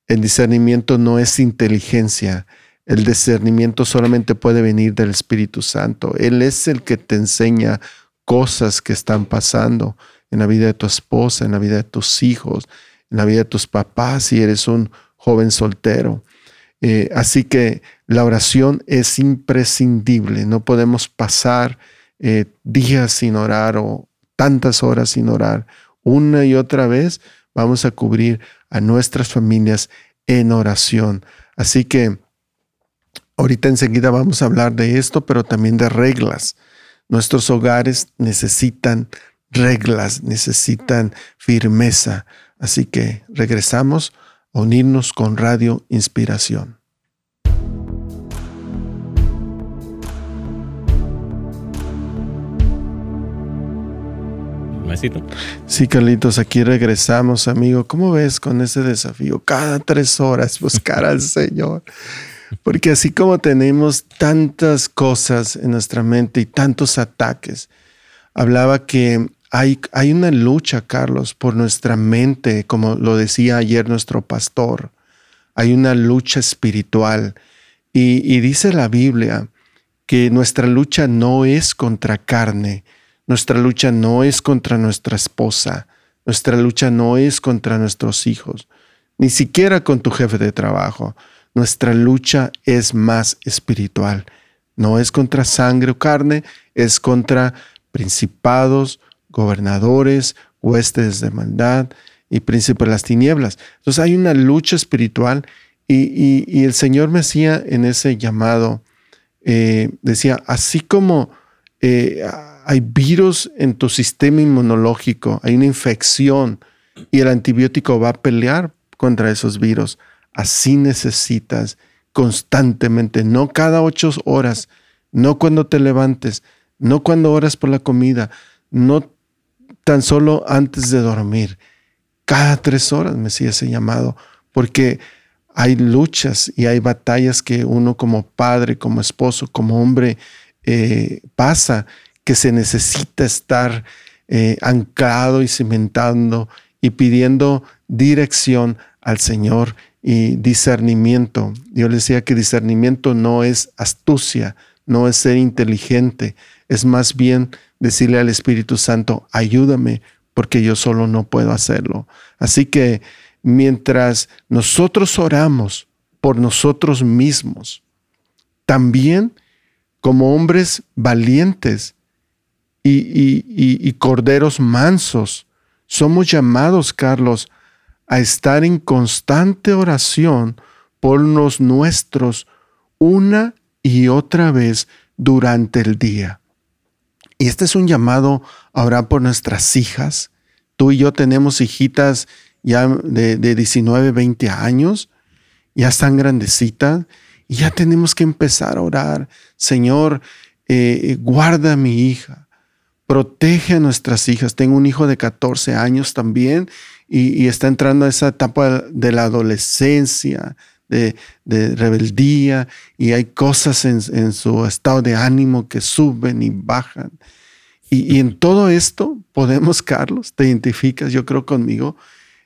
S3: El discernimiento no es inteligencia. El discernimiento solamente puede venir del Espíritu Santo. Él es el que te enseña cosas que están pasando en la vida de tu esposa, en la vida de tus hijos, en la vida de tus papás si eres un joven soltero. Eh, así que la oración es imprescindible. No podemos pasar eh, días sin orar o tantas horas sin orar, una y otra vez vamos a cubrir a nuestras familias en oración. Así que ahorita enseguida vamos a hablar de esto, pero también de reglas. Nuestros hogares necesitan reglas, necesitan firmeza. Así que regresamos a unirnos con Radio Inspiración. Sí, Carlitos, aquí regresamos, amigo. ¿Cómo ves con ese desafío? Cada tres horas buscar al Señor. Porque así como tenemos tantas cosas en nuestra mente y tantos ataques, hablaba que hay, hay una lucha, Carlos, por nuestra mente, como lo decía ayer nuestro pastor. Hay una lucha espiritual. Y, y dice la Biblia que nuestra lucha no es contra carne, nuestra lucha no es contra nuestra esposa, nuestra lucha no es contra nuestros hijos, ni siquiera con tu jefe de trabajo. Nuestra lucha es más espiritual. No es contra sangre o carne, es contra principados, gobernadores, huestes de maldad y príncipes de las tinieblas. Entonces hay una lucha espiritual y, el Señor me hacía en ese llamado, eh, decía, así como eh, hay virus en tu sistema inmunológico, hay una infección y el antibiótico va a pelear contra esos virus. Así necesitas constantemente, no cada ocho horas, no cuando te levantes, no cuando oras por la comida, no tan solo antes de dormir. Cada tres horas me sigue ese llamado, porque hay luchas y hay batallas que uno como padre, como esposo, como hombre eh, pasa que se necesita estar eh, anclado y cimentando y pidiendo dirección al Señor y discernimiento. Yo le decía que discernimiento no es astucia, no es ser inteligente, es más bien decirle al Espíritu Santo, ayúdame porque yo solo no puedo hacerlo. Así que mientras nosotros oramos por nosotros mismos, también como hombres valientes y, corderos mansos. Somos llamados, Carlos, a estar en constante oración por los nuestros una y otra vez durante el día. Y este es un llamado a orar por nuestras hijas. Tú y yo tenemos hijitas ya de, de 19, 20 años, ya están grandecitas y ya tenemos que empezar a orar. Señor, eh, guarda a mi hija, protege a nuestras hijas. Tengo un hijo de 14 años también y, está entrando a esa etapa de la adolescencia, de, rebeldía y hay cosas en, su estado de ánimo que suben y bajan. Y, en todo esto podemos, Carlos, te identificas, yo creo conmigo,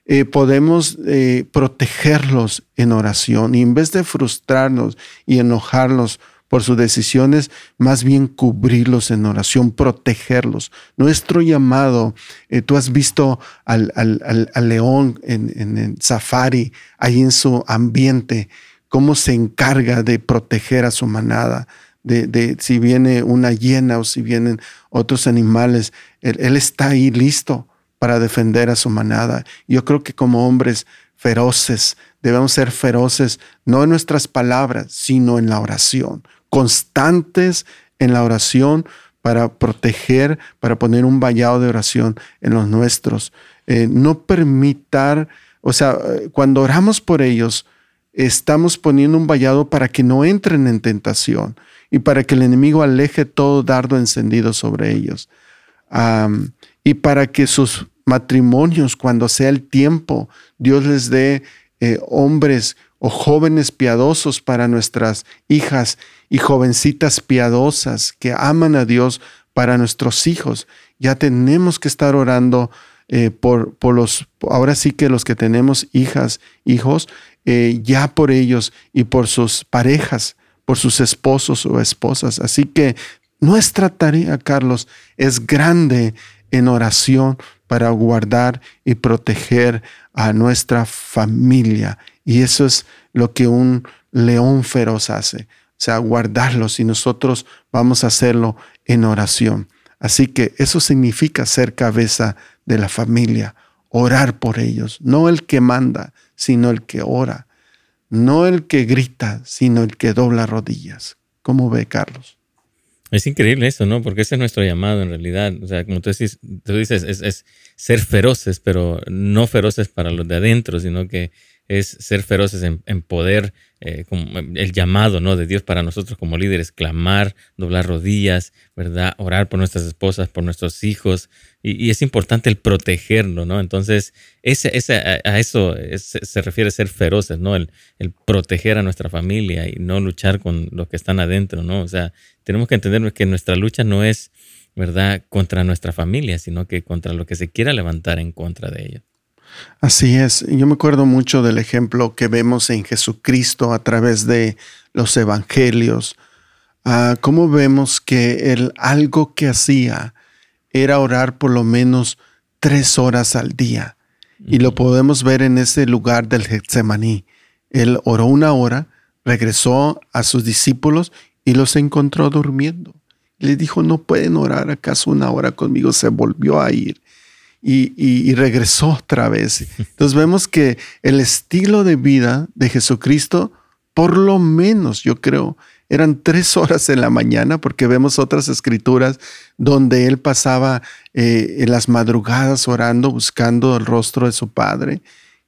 S3: eh, podemos eh, protegerlos en oración y en vez de frustrarnos y enojarlos por sus decisiones, más bien cubrirlos en oración, protegerlos. Nuestro llamado, eh, tú has visto al, león en, el safari, ahí en su ambiente, cómo se encarga de proteger a su manada. De, si viene una hiena o si vienen otros animales, él está ahí listo para defender a su manada. Yo creo que como hombres feroces debemos ser feroces no en nuestras palabras, sino en la oración, constantes en la oración para proteger, para poner un vallado de oración en los nuestros. Eh, no permitar, o sea, cuando oramos por ellos, estamos poniendo un vallado para que no entren en tentación y para que el enemigo aleje todo dardo encendido sobre ellos y para que sus matrimonios, cuando sea el tiempo, Dios les dé eh, hombres o jóvenes piadosos para nuestras hijas y jovencitas piadosas que aman a Dios para nuestros hijos. Ya tenemos que estar orando eh, por, por, los, ahora sí que los que tenemos hijas, hijos, eh, ya por ellos y por sus parejas, por sus esposos o esposas. Así que nuestra tarea, Carlos, es grande en oración para guardar y proteger a nuestra familia. Y eso es lo que un león feroz hace, o sea, guardarlos y nosotros vamos a hacerlo en oración. Así que eso significa ser cabeza de la familia, orar por ellos, no el que manda, sino el que ora, no el que grita, sino el que dobla rodillas. ¿Cómo ve Carlos?
S2: Es increíble eso, ¿no? Porque ese es nuestro llamado en realidad. O sea, como tú dices, tú dices es, ser feroces, pero no feroces para los de adentro, sino que es ser feroces en, poder, eh, como el llamado ¿no? de Dios para nosotros como líderes, clamar, doblar rodillas, ¿verdad? Orar por nuestras esposas, por nuestros hijos. Y, es importante el protegerlo, ¿no? Entonces, ese, ese, a, eso se refiere ser feroces, ¿no? El, el, proteger a nuestra familia y no luchar con los que están adentro, ¿no? O sea, tenemos que entender que nuestra lucha no es, ¿verdad?, contra nuestra familia, sino que contra lo que se quiera levantar en contra de ellos.
S3: Así es. Yo me acuerdo mucho del ejemplo que vemos en Jesucristo a través de los evangelios. Ah, cómo vemos que el algo que hacía era orar por lo menos tres horas al día. Y lo podemos ver en ese lugar del Getsemaní. Él oró una hora, regresó a sus discípulos y los encontró durmiendo. Le dijo, no pueden orar acaso una hora conmigo. Se volvió a ir y, regresó otra vez. Entonces vemos que el estilo de vida de Jesucristo, por lo menos yo creo, eran tres horas en la mañana, porque vemos otras escrituras donde él pasaba eh, en las madrugadas orando, buscando el rostro de su Padre.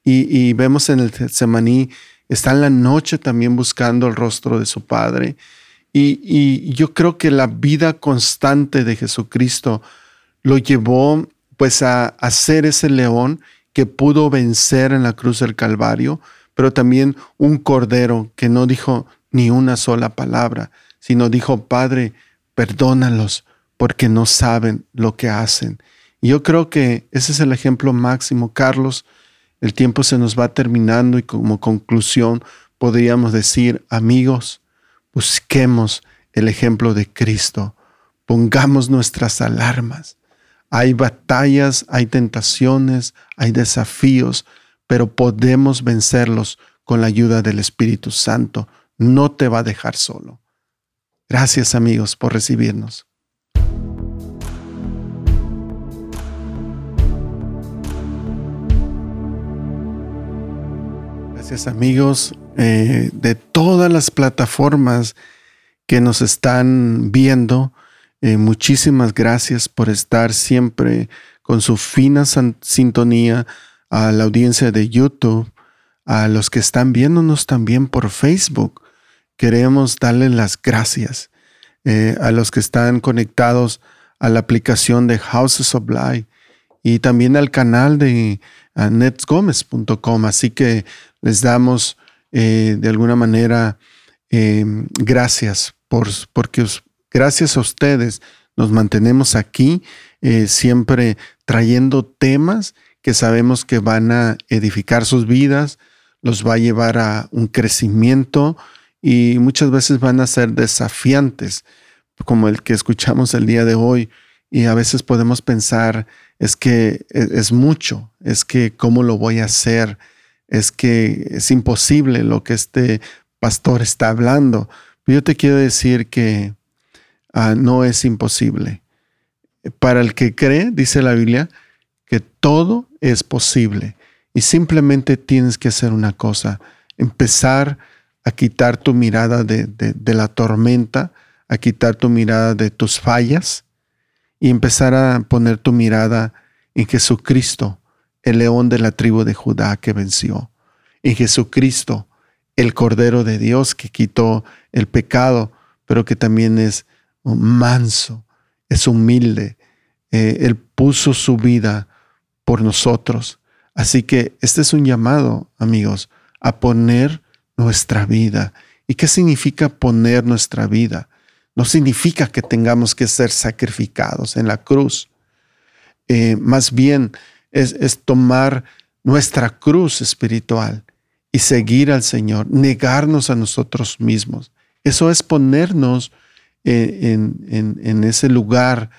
S3: Y, vemos en el Semaní, está en la noche también buscando el rostro de su Padre. Y, yo creo que la vida constante de Jesucristo lo llevó pues a, a ser ese león que pudo vencer en la cruz del Calvario, pero también un cordero que no dijo ni una sola palabra, sino dijo, Padre, perdónalos porque no saben lo que hacen. Y yo creo que ese es el ejemplo máximo. Carlos, el tiempo se nos va terminando y como conclusión podríamos decir, amigos, busquemos el ejemplo de Cristo, pongamos nuestras alarmas, hay batallas, hay tentaciones, hay desafíos, pero podemos vencerlos con la ayuda del Espíritu Santo. No te va a dejar solo. Gracias amigos por recibirnos. Gracias amigos eh, de todas las plataformas que nos están viendo. Eh, muchísimas gracias por estar siempre con su fina sintonía a la audiencia de YouTube, a los que están viéndonos también por Facebook. Queremos darles las gracias eh, a los que están conectados a la aplicación de Houses of Light y también al canal de netsgomez.com. Así que les damos eh, de alguna manera gracias por, porque gracias a ustedes nos mantenemos aquí eh, siempre trayendo temas que sabemos que van a edificar sus vidas, los va a llevar a un crecimiento y muchas veces van a ser desafiantes, como el que escuchamos el día de hoy. Y a veces podemos pensar, es que e, es mucho, es que cómo lo voy a hacer, es que es imposible lo que este pastor está hablando. Yo te quiero decir que ah, no es imposible. Para el que cree, dice la Biblia, que todo es posible. Y simplemente tienes que hacer una cosa, empezar a quitar tu mirada de, de la tormenta, a quitar tu mirada de tus fallas y empezar a poner tu mirada en Jesucristo, el león de la tribu de Judá que venció, en Jesucristo, el Cordero de Dios que quitó el pecado, pero que también es manso, es humilde. Eh, él puso su vida por nosotros. Así que este es un llamado, amigos, a poner nuestra vida. ¿Y qué significa poner nuestra vida? No significa que tengamos que ser sacrificados en la cruz. Eh, más bien es, es tomar nuestra cruz espiritual y seguir al Señor, negarnos a nosotros mismos. Eso es ponernos en, ese lugar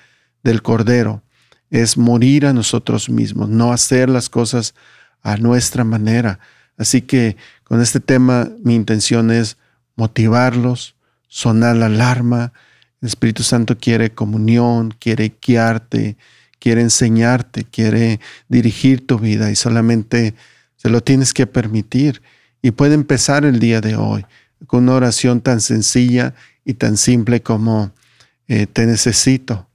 S3: del Cordero, es morir a nosotros mismos, no hacer las cosas a nuestra manera. Así que con este tema mi intención es motivarlos, sonar la alarma. El Espíritu Santo quiere comunión, quiere guiarte, quiere enseñarte, quiere dirigir tu vida y solamente se lo tienes que permitir. Y puede empezar el día de hoy con una oración tan sencilla y tan simple como, eh, te necesito,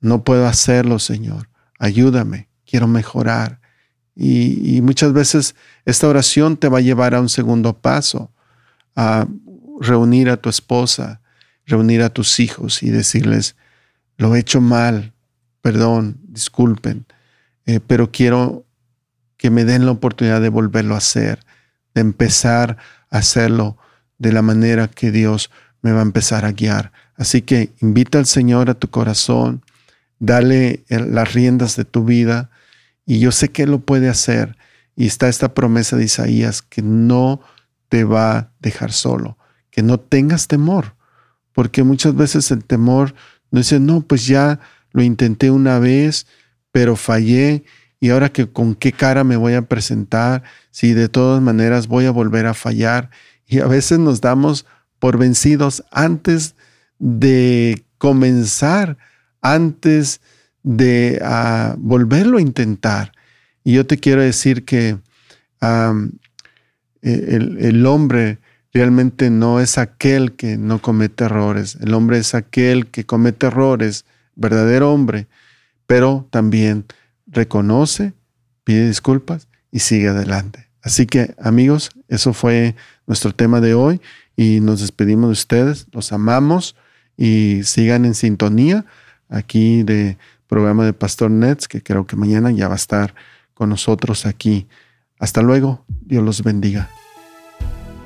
S3: no puedo hacerlo, Señor, ayúdame, quiero mejorar. Y, y muchas veces esta oración te va a llevar a un segundo paso, a reunir a tu esposa, reunir a tus hijos y decirles, lo he hecho mal, perdón, disculpen, eh, pero quiero que me den la oportunidad de volverlo a hacer, de empezar a hacerlo de la manera que Dios me va a empezar a guiar. Así que invita al Señor a tu corazón, dale las riendas de tu vida y yo sé que lo puede hacer. Y está esta promesa de Isaías que no te va a dejar solo, que no tengas temor, porque muchas veces el temor no dice, no, pues ya lo intenté una vez, pero fallé y ahora que con qué cara me voy a presentar, si de todas maneras voy a volver a fallar. Y a veces nos damos por vencidos antes de comenzar, antes de ah, volverlo a intentar. Y yo te quiero decir que e, el, el hombre realmente no es aquel que no comete errores. El hombre es aquel que comete errores, verdadero hombre, pero también reconoce, pide disculpas y sigue adelante. Así que amigos, eso fue nuestro tema de hoy y nos despedimos de ustedes. Los amamos y sigan en sintonía aquí de programa de Pastor Nets, que creo que mañana ya va a estar con nosotros aquí. Hasta luego, Dios los bendiga.